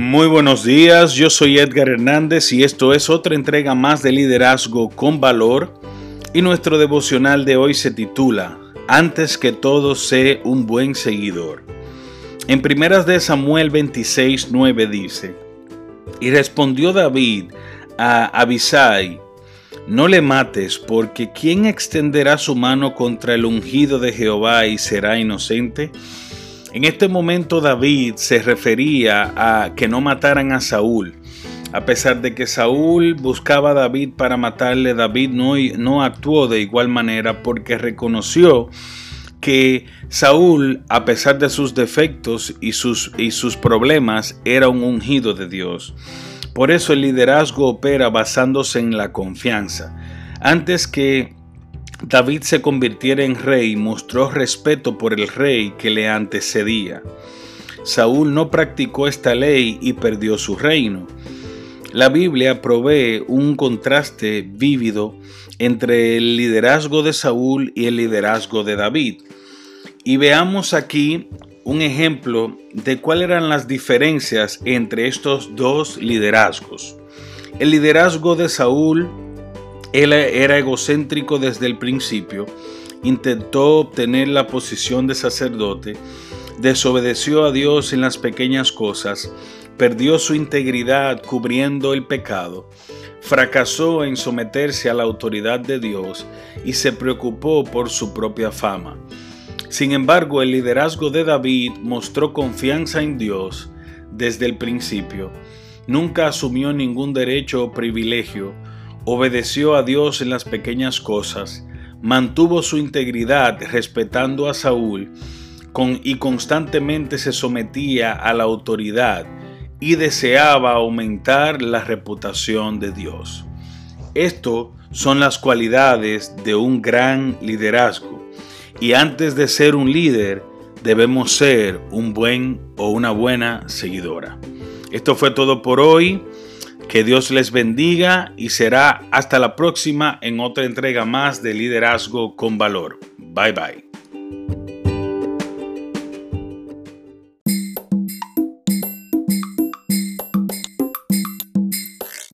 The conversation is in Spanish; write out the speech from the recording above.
Muy buenos días, yo soy Edgar Hernández y esto es otra entrega más de Liderazgo con Valor y nuestro devocional de hoy se titula Antes que todo sé un buen seguidor. En primeras de Samuel 26, 9 dice, Y respondió David a Abisai, No le mates, porque ¿quién extenderá su mano contra el ungido de Jehová y será inocente? En este momento David se refería a que no mataran a Saúl. A pesar de que Saúl buscaba a David para matarle, David no, no actuó de igual manera porque reconoció que Saúl, a pesar de sus defectos y sus, y sus problemas, era un ungido de Dios. Por eso el liderazgo opera basándose en la confianza. Antes que David se convirtiera en rey, mostró respeto por el rey que le antecedía. Saúl no practicó esta ley y perdió su reino. La Biblia provee un contraste vívido entre el liderazgo de Saúl y el liderazgo de David. Y veamos aquí un ejemplo de cuáles eran las diferencias entre estos dos liderazgos. El liderazgo de Saúl él era egocéntrico desde el principio, intentó obtener la posición de sacerdote, desobedeció a Dios en las pequeñas cosas, perdió su integridad cubriendo el pecado, fracasó en someterse a la autoridad de Dios y se preocupó por su propia fama. Sin embargo, el liderazgo de David mostró confianza en Dios desde el principio. Nunca asumió ningún derecho o privilegio, obedeció a Dios en las pequeñas cosas, mantuvo su integridad respetando a Saúl con, y constantemente se sometía a la autoridad y deseaba aumentar la reputación de Dios. Esto son las cualidades de un gran liderazgo y antes de ser un líder debemos ser un buen o una buena seguidora. Esto fue todo por hoy. Que Dios les bendiga y será hasta la próxima en otra entrega más de Liderazgo con Valor. Bye bye.